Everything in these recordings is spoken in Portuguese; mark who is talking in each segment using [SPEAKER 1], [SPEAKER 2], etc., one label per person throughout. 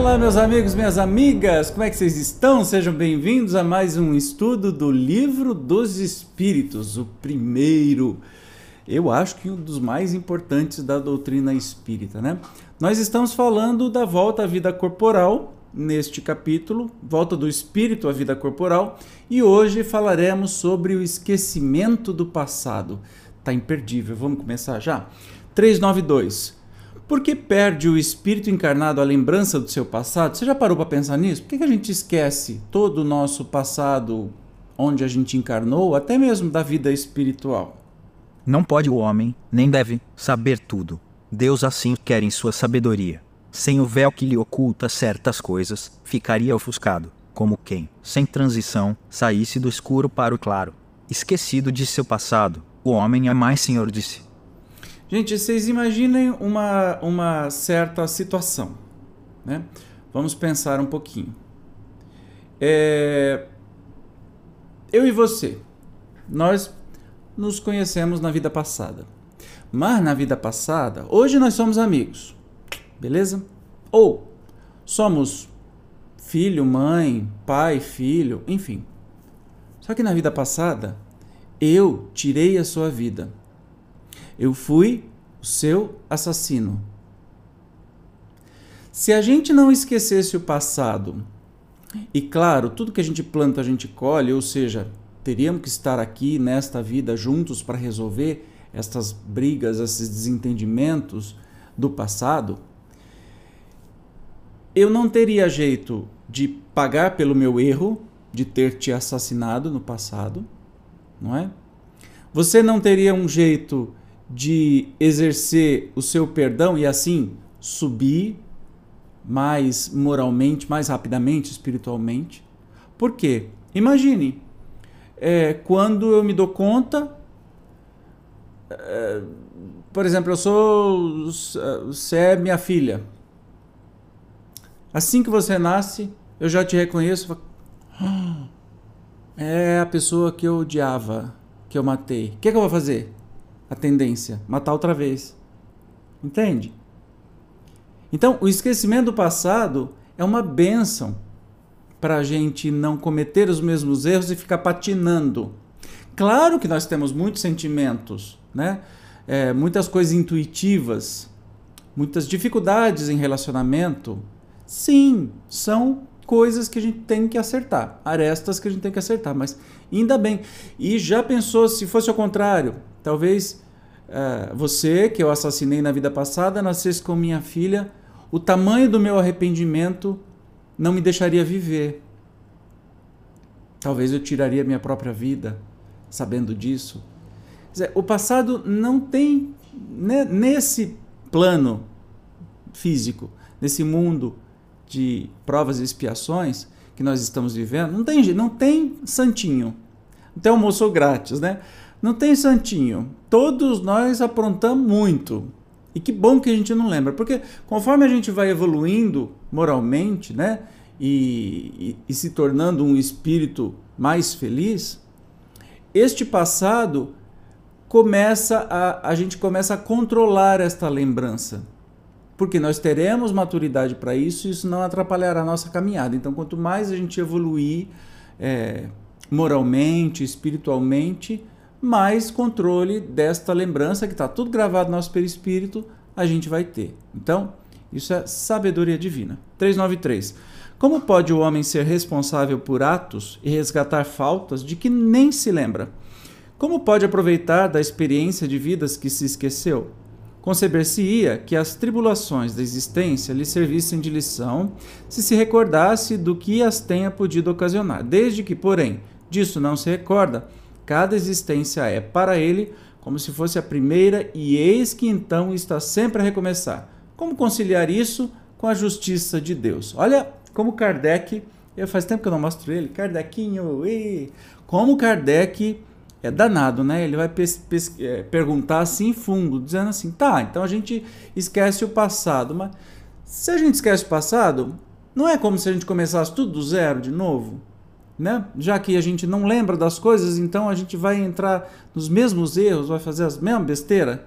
[SPEAKER 1] Olá, meus amigos, minhas amigas, como é que vocês estão? Sejam bem-vindos a mais um estudo do Livro dos Espíritos, o primeiro, eu acho que um dos mais importantes da doutrina espírita, né? Nós estamos falando da volta à vida corporal neste capítulo, volta do espírito à vida corporal, e hoje falaremos sobre o esquecimento do passado. Tá imperdível, vamos começar já? 392. Por que perde o espírito encarnado a lembrança do seu passado? Você já parou para pensar nisso? Por que, que a gente esquece todo o nosso passado onde a gente encarnou, até mesmo da vida espiritual?
[SPEAKER 2] Não pode o homem, nem deve, saber tudo. Deus assim quer em sua sabedoria. Sem o véu que lhe oculta certas coisas, ficaria ofuscado, como quem, sem transição, saísse do escuro para o claro. Esquecido de seu passado, o homem é mais senhor de si.
[SPEAKER 1] Gente, vocês imaginem uma, uma certa situação. Né? Vamos pensar um pouquinho. É... Eu e você, nós nos conhecemos na vida passada. Mas na vida passada, hoje nós somos amigos, beleza? Ou somos filho, mãe, pai, filho, enfim. Só que na vida passada, eu tirei a sua vida eu fui o seu assassino. Se a gente não esquecesse o passado, e claro, tudo que a gente planta a gente colhe, ou seja, teríamos que estar aqui nesta vida juntos para resolver estas brigas, esses desentendimentos do passado, eu não teria jeito de pagar pelo meu erro de ter te assassinado no passado, não é? Você não teria um jeito de exercer o seu perdão e assim subir mais moralmente, mais rapidamente, espiritualmente. Por quê? Imagine, é, quando eu me dou conta, é, por exemplo, eu sou, você é minha filha. Assim que você nasce, eu já te reconheço. Ah, é a pessoa que eu odiava, que eu matei. O que, é que eu vou fazer? A tendência, matar outra vez. Entende? Então, o esquecimento do passado é uma benção para a gente não cometer os mesmos erros e ficar patinando. Claro que nós temos muitos sentimentos, né? É, muitas coisas intuitivas, muitas dificuldades em relacionamento. Sim, são coisas que a gente tem que acertar, arestas que a gente tem que acertar, mas ainda bem. E já pensou se fosse ao contrário? Talvez uh, você, que eu assassinei na vida passada, nascesse com minha filha, o tamanho do meu arrependimento não me deixaria viver. Talvez eu tiraria minha própria vida, sabendo disso. Dizer, o passado não tem, né, nesse plano físico, nesse mundo de provas e expiações que nós estamos vivendo, não tem, não tem santinho. Não tem almoço grátis, né? Não tem santinho. Todos nós aprontamos muito. E que bom que a gente não lembra, porque conforme a gente vai evoluindo moralmente, né, e, e, e se tornando um espírito mais feliz, este passado começa a, a gente começa a controlar esta lembrança. Porque nós teremos maturidade para isso e isso não atrapalhará a nossa caminhada. Então, quanto mais a gente evoluir é, moralmente, espiritualmente, mais controle desta lembrança que está tudo gravado no nosso perispírito, a gente vai ter. Então, isso é sabedoria divina. 393. Como pode o homem ser responsável por atos e resgatar faltas de que nem se lembra? Como pode aproveitar da experiência de vidas que se esqueceu? Conceber-se-ia que as tribulações da existência lhe servissem de lição se se recordasse do que as tenha podido ocasionar. Desde que, porém, disso não se recorda, Cada existência é, para ele, como se fosse a primeira, e eis que então está sempre a recomeçar. Como conciliar isso com a justiça de Deus? Olha como Kardec, eu faz tempo que eu não mostro ele, Kardecinho, e como Kardec é danado, né? Ele vai é, perguntar assim fundo, dizendo assim, tá, então a gente esquece o passado, mas se a gente esquece o passado, não é como se a gente começasse tudo do zero de novo? Né? Já que a gente não lembra das coisas, então a gente vai entrar nos mesmos erros, vai fazer as mesmas besteiras?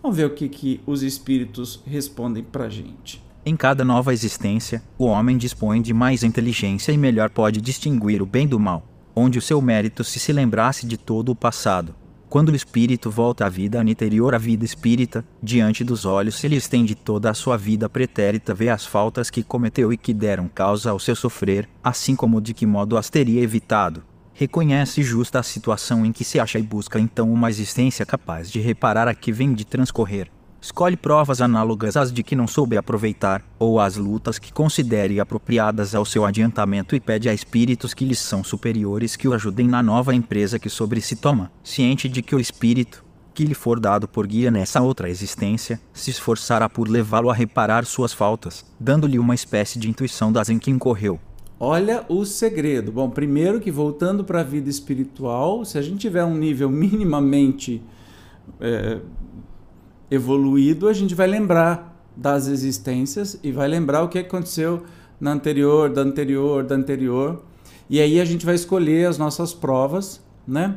[SPEAKER 1] Vamos ver o que, que os espíritos respondem pra gente.
[SPEAKER 2] Em cada nova existência, o homem dispõe de mais inteligência e melhor pode distinguir o bem do mal, onde o seu mérito se se lembrasse de todo o passado, quando o espírito volta à vida anterior à vida espírita, diante dos olhos ele estende toda a sua vida pretérita, vê as faltas que cometeu e que deram causa ao seu sofrer, assim como de que modo as teria evitado. Reconhece justa a situação em que se acha e busca então uma existência capaz de reparar a que vem de transcorrer Escolhe provas análogas às de que não soube aproveitar, ou as lutas que considere apropriadas ao seu adiantamento e pede a espíritos que lhes são superiores que o ajudem na nova empresa que sobre si toma, ciente de que o espírito, que lhe for dado por guia nessa outra existência, se esforçará por levá-lo a reparar suas faltas, dando-lhe uma espécie de intuição das em que incorreu.
[SPEAKER 1] Olha o segredo. Bom, primeiro que voltando para a vida espiritual, se a gente tiver um nível minimamente é, evoluído, a gente vai lembrar das existências e vai lembrar o que aconteceu na anterior, da anterior, da anterior. E aí a gente vai escolher as nossas provas, né?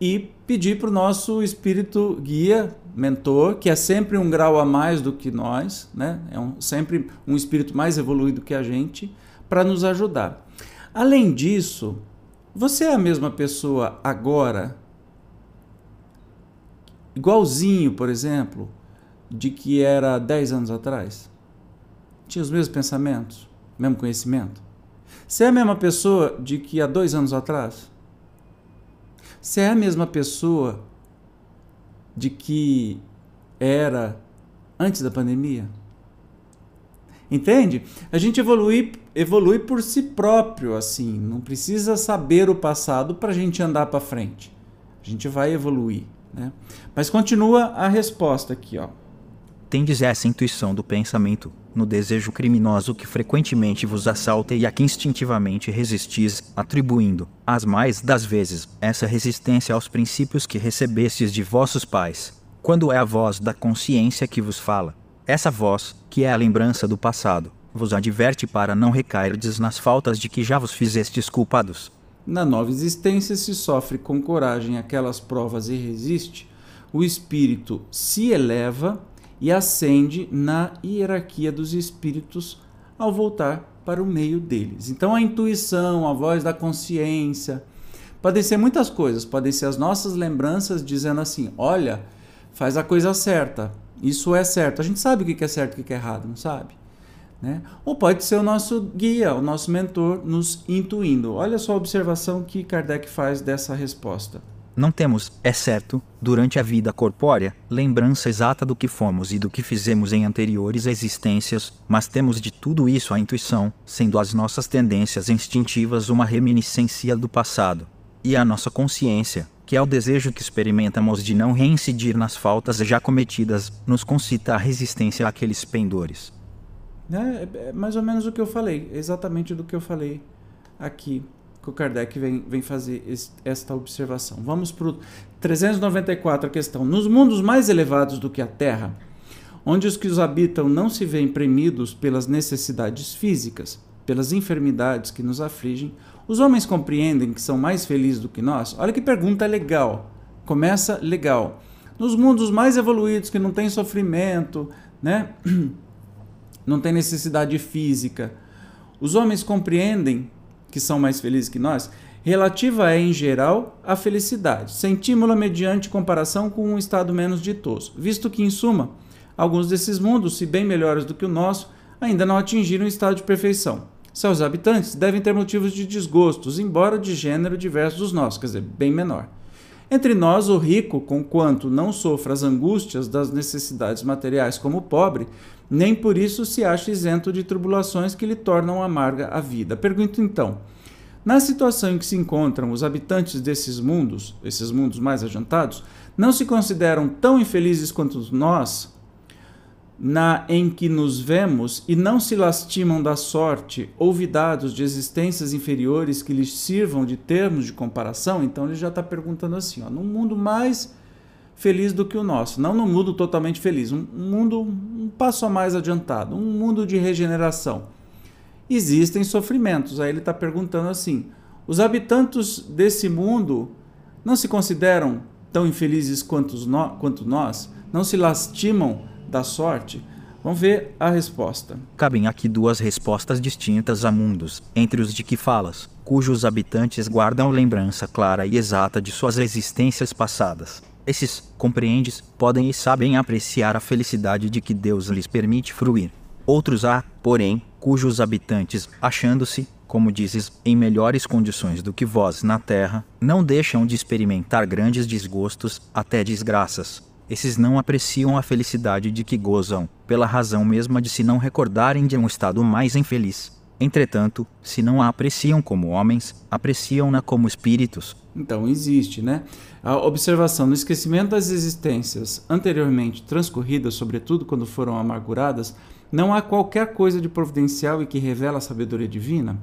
[SPEAKER 1] E pedir para o nosso espírito guia, mentor, que é sempre um grau a mais do que nós, né? É um, sempre um espírito mais evoluído que a gente, para nos ajudar. Além disso, você é a mesma pessoa agora igualzinho, por exemplo, de que era 10 anos atrás? Tinha os mesmos pensamentos, mesmo conhecimento? Você é a mesma pessoa de que há dois anos atrás? Você é a mesma pessoa de que era antes da pandemia? Entende? A gente evolui, evolui por si próprio, assim. Não precisa saber o passado para a gente andar para frente. A gente vai evoluir. Né? Mas continua a resposta aqui. Ó.
[SPEAKER 2] Tendes essa intuição do pensamento, no desejo criminoso que frequentemente vos assalta e a que instintivamente resistis, atribuindo, as mais das vezes, essa resistência aos princípios que recebestes de vossos pais, quando é a voz da consciência que vos fala. Essa voz, que é a lembrança do passado, vos adverte para não recairdes nas faltas de que já vos fizestes culpados.
[SPEAKER 1] Na nova existência, se sofre com coragem aquelas provas e resiste, o espírito se eleva e ascende na hierarquia dos espíritos ao voltar para o meio deles. Então, a intuição, a voz da consciência, podem ser muitas coisas, podem ser as nossas lembranças dizendo assim: olha, faz a coisa certa, isso é certo. A gente sabe o que é certo e o que é errado, não sabe? Né? Ou pode ser o nosso guia, o nosso mentor nos intuindo. Olha só a observação que Kardec faz dessa resposta.
[SPEAKER 2] Não temos, é certo, durante a vida corpórea, lembrança exata do que fomos e do que fizemos em anteriores existências, mas temos de tudo isso a intuição, sendo as nossas tendências instintivas uma reminiscência do passado. E a nossa consciência, que é o desejo que experimentamos de não reincidir nas faltas já cometidas, nos concita a resistência àqueles pendores.
[SPEAKER 1] Né? É, é mais ou menos o que eu falei, exatamente do que eu falei aqui, que o Kardec vem, vem fazer esse, esta observação. Vamos para o 394, a questão. Nos mundos mais elevados do que a Terra, onde os que os habitam não se veem premidos pelas necessidades físicas, pelas enfermidades que nos afligem, os homens compreendem que são mais felizes do que nós? Olha que pergunta legal. Começa legal. Nos mundos mais evoluídos, que não tem sofrimento, né? não tem necessidade física. Os homens compreendem que são mais felizes que nós? Relativa é, em geral, a felicidade. Sentimos-la mediante comparação com um estado menos ditoso, visto que, em suma, alguns desses mundos, se bem melhores do que o nosso, ainda não atingiram o estado de perfeição. Seus habitantes devem ter motivos de desgostos, embora de gênero diverso dos nossos, quer dizer, bem menor. Entre nós, o rico, conquanto não sofra as angústias das necessidades materiais como o pobre, nem por isso se acha isento de tribulações que lhe tornam amarga a vida. Pergunto então: Na situação em que se encontram os habitantes desses mundos, esses mundos mais adiantados, não se consideram tão infelizes quanto nós, na em que nos vemos, e não se lastimam da sorte, ouvidados de existências inferiores que lhes sirvam de termos de comparação. Então ele já está perguntando assim: ó, num mundo mais feliz do que o nosso, não num mundo totalmente feliz, um mundo um passo a mais adiantado, um mundo de regeneração existem sofrimentos. Aí ele está perguntando assim: os habitantes desse mundo não se consideram tão infelizes quanto, no, quanto nós? Não se lastimam da sorte? Vamos ver a resposta.
[SPEAKER 2] Cabem aqui duas respostas distintas a mundos, entre os de que falas, cujos habitantes guardam lembrança clara e exata de suas existências passadas. Esses, compreendes, podem e sabem apreciar a felicidade de que Deus lhes permite fruir. Outros há, porém, cujos habitantes, achando-se, como dizes, em melhores condições do que vós na terra, não deixam de experimentar grandes desgostos, até desgraças. Esses não apreciam a felicidade de que gozam, pela razão mesma de se não recordarem de um estado mais infeliz. Entretanto, se não a apreciam como homens, apreciam-na como espíritos.
[SPEAKER 1] Então existe, né? A observação no esquecimento das existências anteriormente transcorridas, sobretudo quando foram amarguradas, não há qualquer coisa de providencial e que revela a sabedoria divina?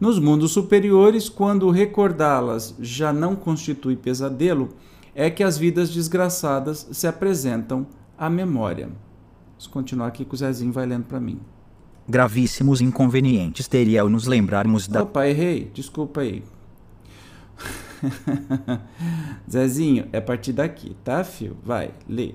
[SPEAKER 1] Nos mundos superiores, quando recordá-las já não constitui pesadelo, é que as vidas desgraçadas se apresentam à memória. Vamos continuar aqui que o Zezinho vai lendo para mim.
[SPEAKER 2] Gravíssimos inconvenientes teria ao nos lembrarmos da.
[SPEAKER 1] Opa, errei. Desculpa aí. Zezinho, é a partir daqui, tá, filho? Vai, lê.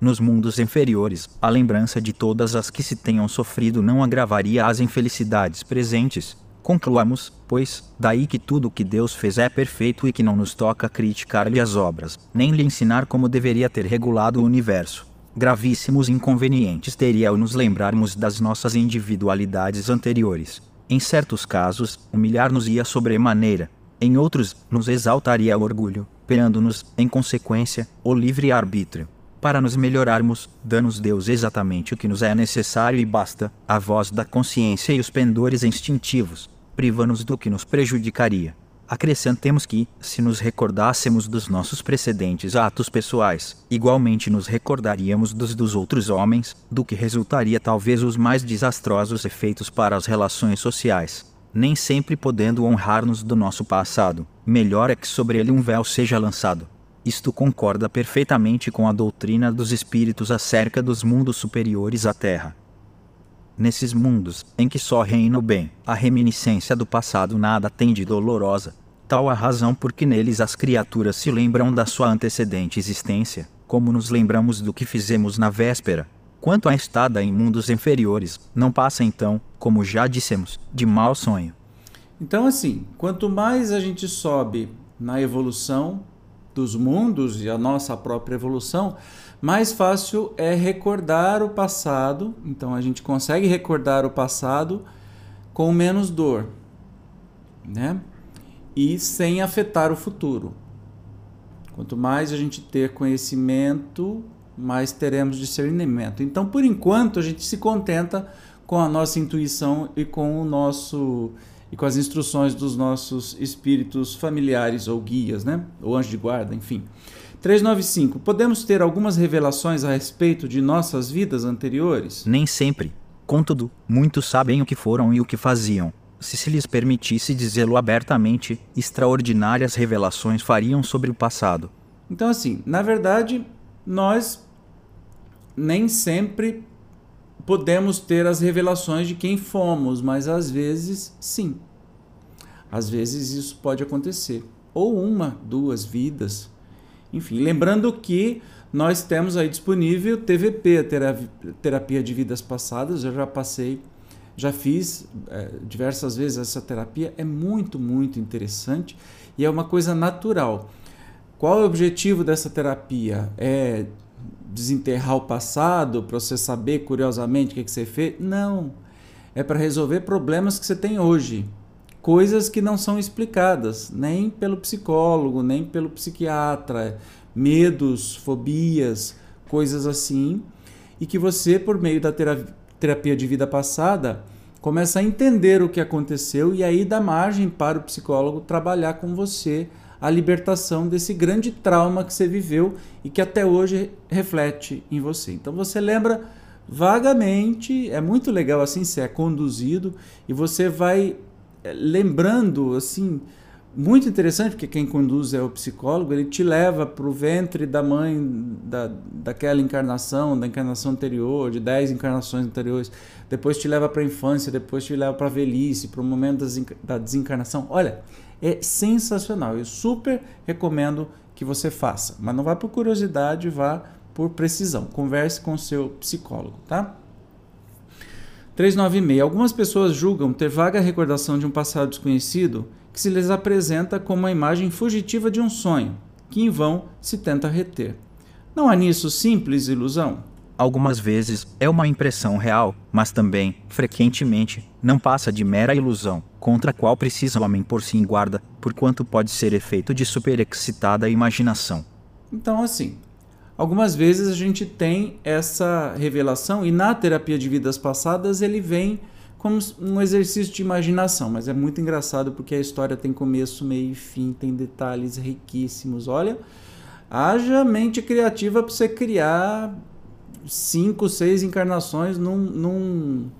[SPEAKER 2] Nos mundos inferiores, a lembrança de todas as que se tenham sofrido não agravaria as infelicidades presentes. Concluamos, pois, daí que tudo o que Deus fez é perfeito e que não nos toca criticar-lhe as obras, nem lhe ensinar como deveria ter regulado o universo. Gravíssimos inconvenientes teria ao nos lembrarmos das nossas individualidades anteriores. Em certos casos, humilhar-nos-ia sobremaneira, em outros, nos exaltaria o orgulho, perando-nos, em consequência, o livre-arbítrio para nos melhorarmos, dá-nos Deus exatamente o que nos é necessário e basta, a voz da consciência e os pendores instintivos, priva-nos do que nos prejudicaria. Acrescentemos que, se nos recordássemos dos nossos precedentes atos pessoais, igualmente nos recordaríamos dos dos outros homens, do que resultaria talvez os mais desastrosos efeitos para as relações sociais. Nem sempre podendo honrar-nos do nosso passado, melhor é que sobre ele um véu seja lançado. Isto concorda perfeitamente com a doutrina dos espíritos acerca dos mundos superiores à Terra. Nesses mundos, em que só reina o bem, a reminiscência do passado nada tem de dolorosa. Tal a razão por que neles as criaturas se lembram da sua antecedente existência, como nos lembramos do que fizemos na véspera. Quanto à estada em mundos inferiores, não passa então, como já dissemos, de mau sonho.
[SPEAKER 1] Então, assim, quanto mais a gente sobe na evolução, dos mundos e a nossa própria evolução, mais fácil é recordar o passado. Então a gente consegue recordar o passado com menos dor, né? E sem afetar o futuro. Quanto mais a gente ter conhecimento, mais teremos discernimento. Então, por enquanto, a gente se contenta com a nossa intuição e com o nosso e com as instruções dos nossos espíritos familiares ou guias, né? Ou anjo de guarda, enfim. 395. Podemos ter algumas revelações a respeito de nossas vidas anteriores?
[SPEAKER 2] Nem sempre. Contudo, muitos sabem o que foram e o que faziam. Se se lhes permitisse dizê-lo abertamente, extraordinárias revelações fariam sobre o passado.
[SPEAKER 1] Então, assim, na verdade, nós nem sempre podemos ter as revelações de quem fomos, mas às vezes sim. Às vezes isso pode acontecer. Ou uma, duas vidas. Enfim, lembrando que nós temos aí disponível TVP, terapia de vidas passadas. Eu já passei, já fiz é, diversas vezes essa terapia. É muito, muito interessante e é uma coisa natural. Qual é o objetivo dessa terapia? É desenterrar o passado para você saber curiosamente o que, que você fez. Não. É para resolver problemas que você tem hoje. Coisas que não são explicadas, nem pelo psicólogo, nem pelo psiquiatra. Medos, fobias, coisas assim. E que você, por meio da terapia de vida passada, começa a entender o que aconteceu e aí dá margem para o psicólogo trabalhar com você a libertação desse grande trauma que você viveu e que até hoje reflete em você. Então você lembra vagamente, é muito legal assim, você é conduzido e você vai lembrando assim muito interessante, porque quem conduz é o psicólogo, ele te leva para o ventre da mãe da, daquela encarnação, da encarnação anterior, de dez encarnações anteriores, depois te leva para a infância, depois te leva para a velhice, para o momento da desencarnação. Olha, é sensacional, eu super recomendo que você faça, mas não vá por curiosidade, vá por precisão. Converse com o seu psicólogo, tá? 396. Algumas pessoas julgam ter vaga recordação de um passado desconhecido que se lhes apresenta como a imagem fugitiva de um sonho, que em vão se tenta reter. Não há nisso simples ilusão?
[SPEAKER 2] Algumas vezes é uma impressão real, mas também, frequentemente, não passa de mera ilusão, contra a qual precisa o homem pôr-se em guarda, porquanto pode ser efeito de superexcitada imaginação.
[SPEAKER 1] Então, assim, algumas vezes a gente tem essa revelação e na terapia de vidas passadas ele vem como um exercício de imaginação, mas é muito engraçado porque a história tem começo, meio e fim, tem detalhes riquíssimos. Olha, haja mente criativa para você criar cinco, seis encarnações num, num,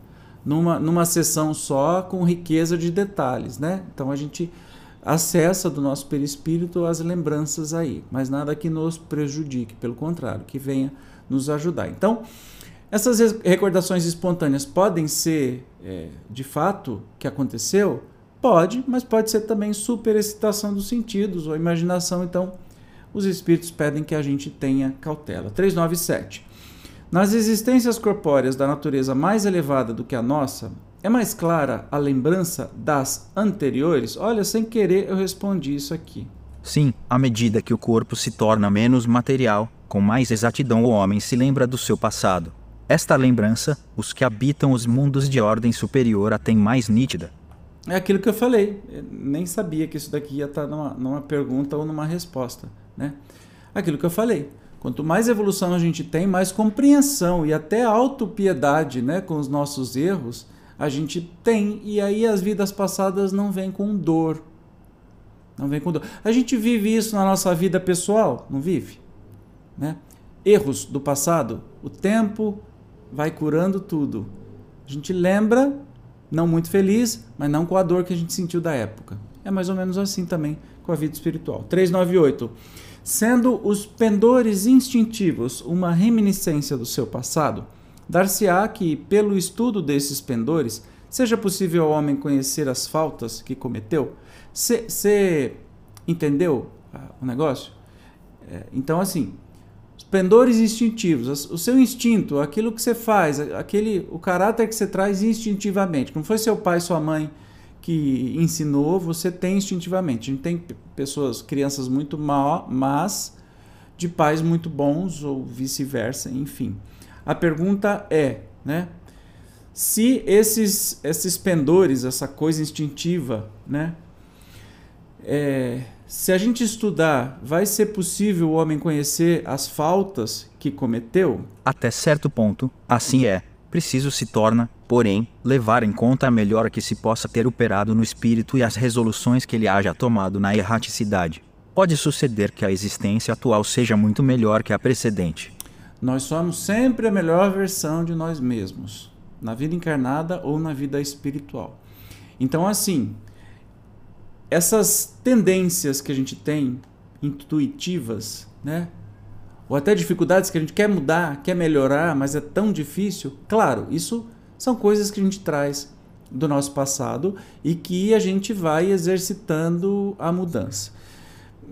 [SPEAKER 1] numa, numa sessão só com riqueza de detalhes, né? Então a gente acessa do nosso perispírito as lembranças aí, mas nada que nos prejudique, pelo contrário, que venha nos ajudar. Então, essas recordações espontâneas podem ser é, de fato que aconteceu? Pode, mas pode ser também superexcitação dos sentidos ou imaginação. Então, os espíritos pedem que a gente tenha cautela. 397. Nas existências corpóreas da natureza mais elevada do que a nossa, é mais clara a lembrança das anteriores? Olha, sem querer eu respondi isso aqui.
[SPEAKER 2] Sim, à medida que o corpo se torna menos material, com mais exatidão o homem se lembra do seu passado. Esta lembrança, os que habitam os mundos de ordem superior a têm mais nítida.
[SPEAKER 1] É aquilo que eu falei. Eu nem sabia que isso daqui ia estar numa, numa pergunta ou numa resposta. Né? Aquilo que eu falei. Quanto mais evolução a gente tem, mais compreensão e até autopiedade né, com os nossos erros a gente tem. E aí as vidas passadas não vêm com dor. Não vem com dor. A gente vive isso na nossa vida pessoal? Não vive? Né? Erros do passado, o tempo, vai curando tudo. A gente lembra, não muito feliz, mas não com a dor que a gente sentiu da época. É mais ou menos assim também com a vida espiritual. 398. Sendo os pendores instintivos uma reminiscência do seu passado, dar-se-á que, pelo estudo desses pendores, seja possível ao homem conhecer as faltas que cometeu. Você entendeu ah, o negócio? É, então, assim, pendores instintivos, o seu instinto, aquilo que você faz, aquele, o caráter que você traz instintivamente. Não foi seu pai, sua mãe que ensinou, você tem instintivamente. A gente tem pessoas, crianças muito má, mas de pais muito bons ou vice-versa, enfim. A pergunta é, né? Se esses esses pendores, essa coisa instintiva, né, é, se a gente estudar, vai ser possível o homem conhecer as faltas que cometeu?
[SPEAKER 2] Até certo ponto, assim é. Preciso se torna, porém, levar em conta a melhora que se possa ter operado no espírito e as resoluções que ele haja tomado na erraticidade. Pode suceder que a existência atual seja muito melhor que a precedente.
[SPEAKER 1] Nós somos sempre a melhor versão de nós mesmos, na vida encarnada ou na vida espiritual. Então, assim, essas tendências que a gente tem intuitivas, né? Ou até dificuldades que a gente quer mudar, quer melhorar, mas é tão difícil. Claro, isso são coisas que a gente traz do nosso passado e que a gente vai exercitando a mudança.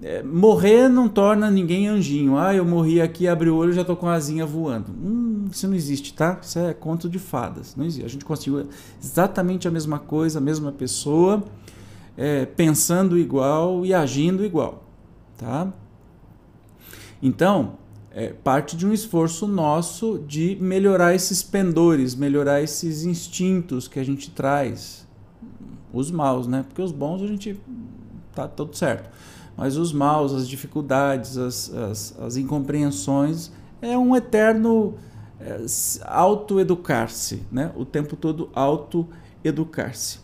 [SPEAKER 1] É, morrer não torna ninguém anjinho. Ah, eu morri aqui, abri o olho já estou com a asinha voando. Hum, isso não existe, tá? Isso é conto de fadas. Não existe. A gente conseguiu exatamente a mesma coisa, a mesma pessoa é, pensando igual e agindo igual, tá? Então, é parte de um esforço nosso de melhorar esses pendores, melhorar esses instintos que a gente traz, os maus, né? Porque os bons a gente tá tudo certo, mas os maus, as dificuldades, as, as, as incompreensões é um eterno é, autoeducar-se, né? O tempo todo auto educar-se.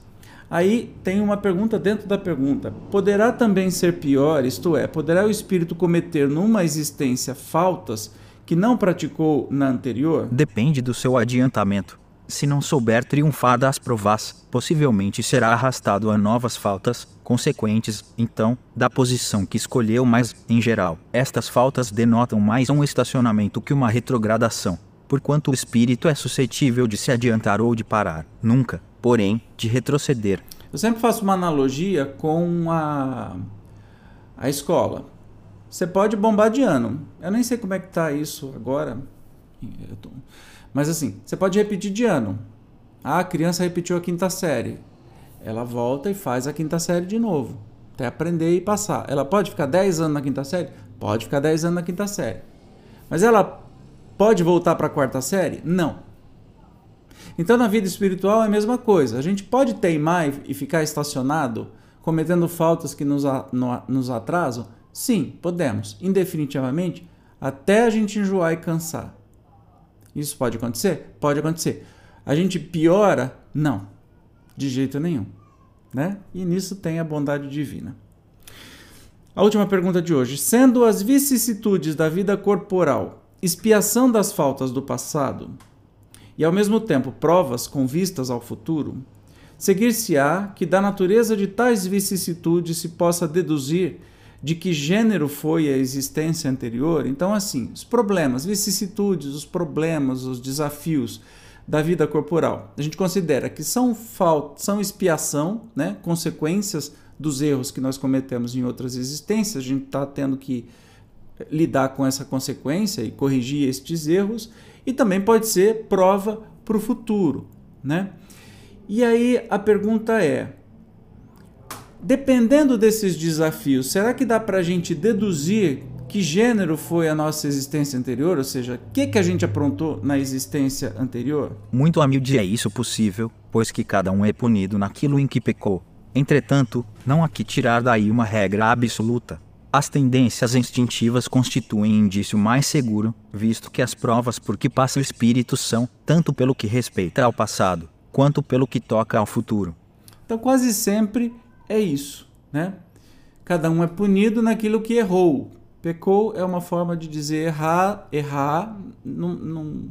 [SPEAKER 1] Aí tem uma pergunta dentro da pergunta: poderá também ser pior, isto é, poderá o espírito cometer numa existência faltas que não praticou na anterior?
[SPEAKER 2] Depende do seu adiantamento. Se não souber triunfar das provas, possivelmente será arrastado a novas faltas consequentes, então, da posição que escolheu, mas, em geral, estas faltas denotam mais um estacionamento que uma retrogradação, porquanto o espírito é suscetível de se adiantar ou de parar, nunca, porém, de retroceder.
[SPEAKER 1] Eu sempre faço uma analogia com a, a escola. Você pode bombar de ano. Eu nem sei como é que tá isso agora. Tô... Mas assim, você pode repetir de ano. Ah, a criança repetiu a quinta série. Ela volta e faz a quinta série de novo. Até aprender e passar. Ela pode ficar 10 anos na quinta série? Pode ficar 10 anos na quinta série. Mas ela pode voltar para a quarta série? Não. Então, na vida espiritual é a mesma coisa. A gente pode teimar e ficar estacionado, cometendo faltas que nos, atrasam? Sim, podemos. Indefinitivamente, até a gente enjoar e cansar. Isso pode acontecer? Pode acontecer. A gente piora? Não, de jeito nenhum. Né? E nisso tem a bondade divina. A última pergunta de hoje. Sendo as vicissitudes da vida corporal expiação das faltas do passado, e ao mesmo tempo provas com vistas ao futuro, seguir-se-á que da natureza de tais vicissitudes se possa deduzir de que gênero foi a existência anterior. Então, assim, os problemas, vicissitudes, os problemas, os desafios da vida corporal, a gente considera que são falta, são expiação, né, consequências dos erros que nós cometemos em outras existências. A gente está tendo que lidar com essa consequência e corrigir estes erros e também pode ser prova para o futuro, né? E aí a pergunta é: dependendo desses desafios, será que dá para a gente deduzir que gênero foi a nossa existência anterior? Ou seja, o que, que a gente aprontou na existência anterior?
[SPEAKER 2] Muito humilde é isso possível, pois que cada um é punido naquilo em que pecou. Entretanto, não há que tirar daí uma regra absoluta. As tendências instintivas constituem indício mais seguro, visto que as provas por que passa o espírito são, tanto pelo que respeita ao passado, quanto pelo que toca ao futuro.
[SPEAKER 1] Então, quase sempre é isso, né? Cada um é punido naquilo que errou. Pecou é uma forma de dizer errar, errar num, num,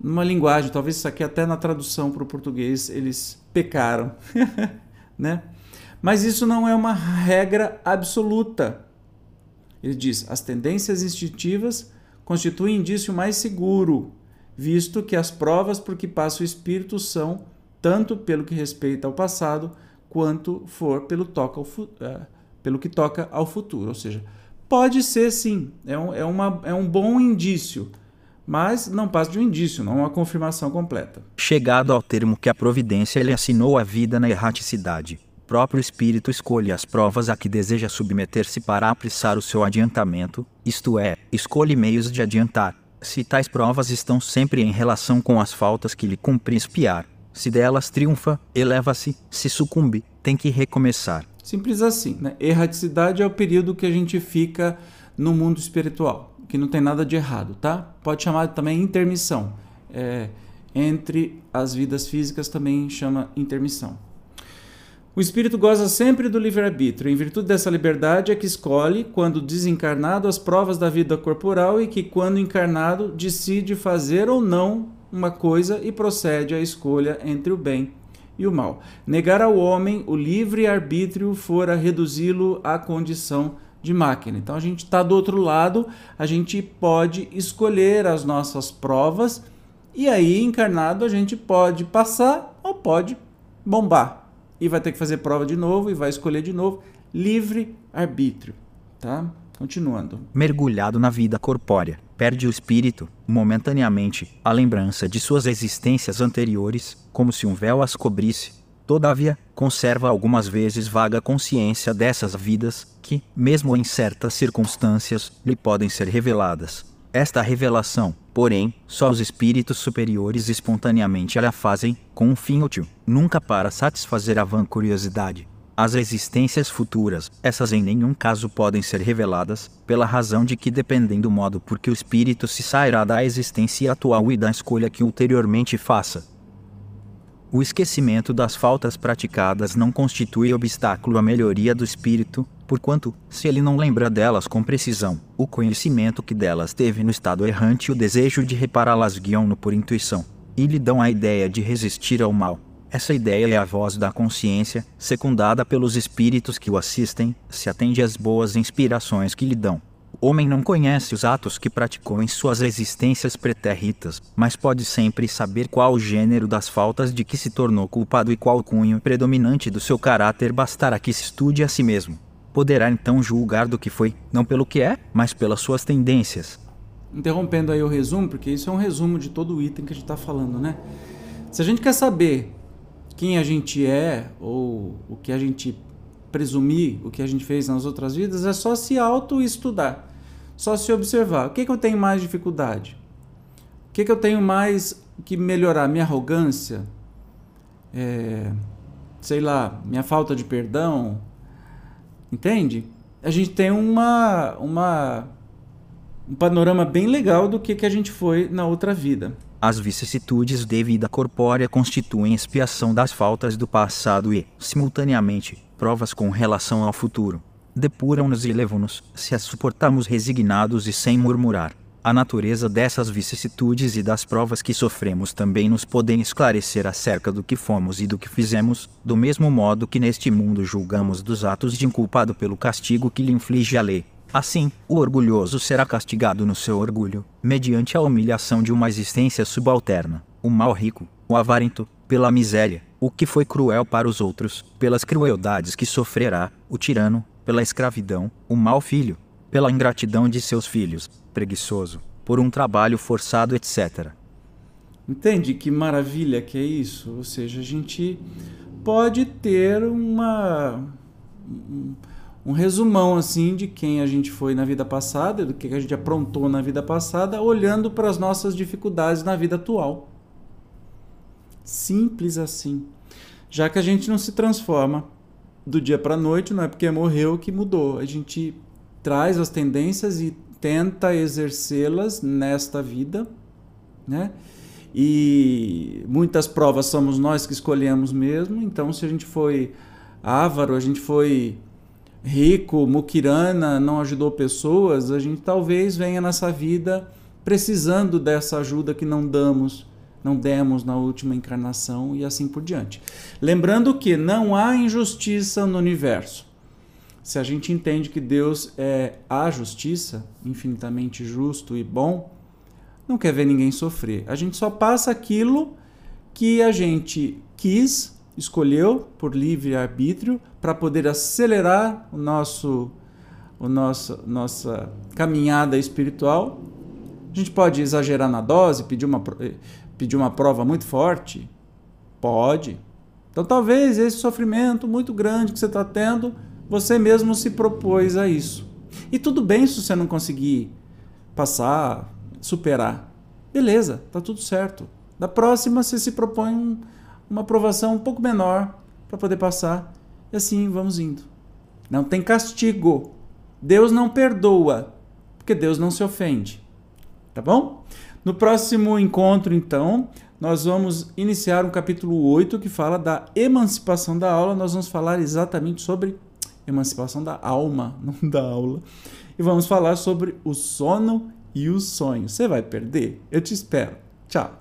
[SPEAKER 1] numa linguagem, talvez isso aqui até na tradução para o português eles pecaram, né? Mas isso não é uma regra absoluta. Ele diz: as tendências instintivas constituem indício mais seguro, visto que as provas por que passa o espírito são tanto pelo que respeita ao passado, quanto for pelo, toca ao, uh, pelo que toca ao futuro. Ou seja, pode ser sim, é um, é uma, é um bom indício, mas não passa de um indício, não uma confirmação completa.
[SPEAKER 2] Chegado ao termo que a providência lhe assinou a vida na erraticidade próprio espírito escolhe as provas a que deseja submeter-se para apressar o seu adiantamento, isto é, escolhe meios de adiantar. Se tais provas estão sempre em relação com as faltas que lhe cumpre espiar, se delas triunfa, eleva-se, se sucumbe, tem que recomeçar.
[SPEAKER 1] Simples assim, né? Erraticidade é o período que a gente fica no mundo espiritual, que não tem nada de errado, tá? Pode chamar também intermissão. É, entre as vidas físicas também chama intermissão. O espírito goza sempre do livre-arbítrio. Em virtude dessa liberdade é que escolhe, quando desencarnado, as provas da vida corporal e que, quando encarnado, decide fazer ou não uma coisa e procede à escolha entre o bem e o mal. Negar ao homem o livre-arbítrio fora reduzi-lo à condição de máquina. Então a gente está do outro lado, a gente pode escolher as nossas provas e aí, encarnado, a gente pode passar ou pode bombar e vai ter que fazer prova de novo e vai escolher de novo. Livre arbítrio, tá? Continuando.
[SPEAKER 2] Mergulhado na vida corpórea, perde o espírito, momentaneamente, a lembrança de suas existências anteriores, como se um véu as cobrisse. Todavia, conserva algumas vezes vaga consciência dessas vidas, que, mesmo em certas circunstâncias, lhe podem ser reveladas. Esta revelação, porém, só os espíritos superiores espontaneamente a fazem, com um fim útil, nunca para satisfazer a vã curiosidade. As existências futuras, essas em nenhum caso podem ser reveladas, pela razão de que dependem do modo por que o espírito se sairá da existência atual e da escolha que ulteriormente faça. O esquecimento das faltas praticadas não constitui obstáculo à melhoria do espírito, porquanto, se ele não lembra delas com precisão, o conhecimento que delas teve no estado errante e o desejo de repará-las guiam-no por intuição, e lhe dão a ideia de resistir ao mal. Essa ideia é a voz da consciência, secundada pelos espíritos que o assistem, se atende às boas inspirações que lhe dão. O homem não conhece os atos que praticou em suas existências pretéritas, mas pode sempre saber qual o gênero das faltas de que se tornou culpado e qual cunho predominante do seu caráter bastará que se estude a si mesmo. Poderá então julgar do que foi, não pelo que é, mas pelas suas tendências.
[SPEAKER 1] Interrompendo aí o resumo, porque isso é um resumo de todo o item que a gente está falando, né? Se a gente quer saber quem a gente é ou o que a gente presumir, o que a gente fez nas outras vidas, é só se auto-estudar só se observar. O que, que eu tenho mais dificuldade? O que, que eu tenho mais que melhorar? Minha arrogância? É, sei lá, minha falta de perdão? Entende? A gente tem uma, uma, um panorama bem legal do que, que a gente foi na outra vida.
[SPEAKER 2] As vicissitudes de vida corpórea constituem expiação das faltas do passado e, simultaneamente, provas com relação ao futuro depuram-nos e levam-nos, se as suportarmos resignados e sem murmurar. A natureza dessas vicissitudes e das provas que sofremos também nos podem esclarecer acerca do que fomos e do que fizemos, do mesmo modo que neste mundo julgamos dos atos de inculpado pelo castigo que lhe inflige a lei. Assim, o orgulhoso será castigado no seu orgulho, mediante a humilhação de uma existência subalterna. O mal rico, o avarento, pela miséria, o que foi cruel para os outros, pelas crueldades que sofrerá, o tirano, pela escravidão, o mau filho, pela ingratidão de seus filhos, preguiçoso, por um trabalho forçado, etc.
[SPEAKER 1] Entende que maravilha que é isso? Ou seja, a gente pode ter uma um, um resumão assim de quem a gente foi na vida passada, do que a gente aprontou na vida passada, olhando para as nossas dificuldades na vida atual. Simples assim. Já que a gente não se transforma do dia para a noite, não é porque morreu que mudou. A gente traz as tendências e tenta exercê-las nesta vida, né? E muitas provas somos nós que escolhemos mesmo. Então, se a gente foi avaro, a gente foi rico, muquirana, não ajudou pessoas, a gente talvez venha nessa vida precisando dessa ajuda que não damos não demos na última encarnação e assim por diante. Lembrando que não há injustiça no universo. Se a gente entende que Deus é a justiça, infinitamente justo e bom, não quer ver ninguém sofrer. A gente só passa aquilo que a gente quis, escolheu por livre arbítrio para poder acelerar o nosso o nosso nossa caminhada espiritual. A gente pode exagerar na dose, pedir uma pedir uma prova muito forte? Pode. Então talvez esse sofrimento muito grande que você está tendo, você mesmo se propôs a isso. E tudo bem se você não conseguir passar, superar. Beleza, tá tudo certo. Da próxima você se propõe um, uma aprovação um pouco menor para poder passar. E assim vamos indo. Não tem castigo. Deus não perdoa, porque Deus não se ofende. Tá bom? No próximo encontro, então, nós vamos iniciar um capítulo 8 que fala da emancipação da aula. Nós vamos falar exatamente sobre emancipação da alma, não da aula. E vamos falar sobre o sono e o sonho. Você vai perder? Eu te espero. Tchau.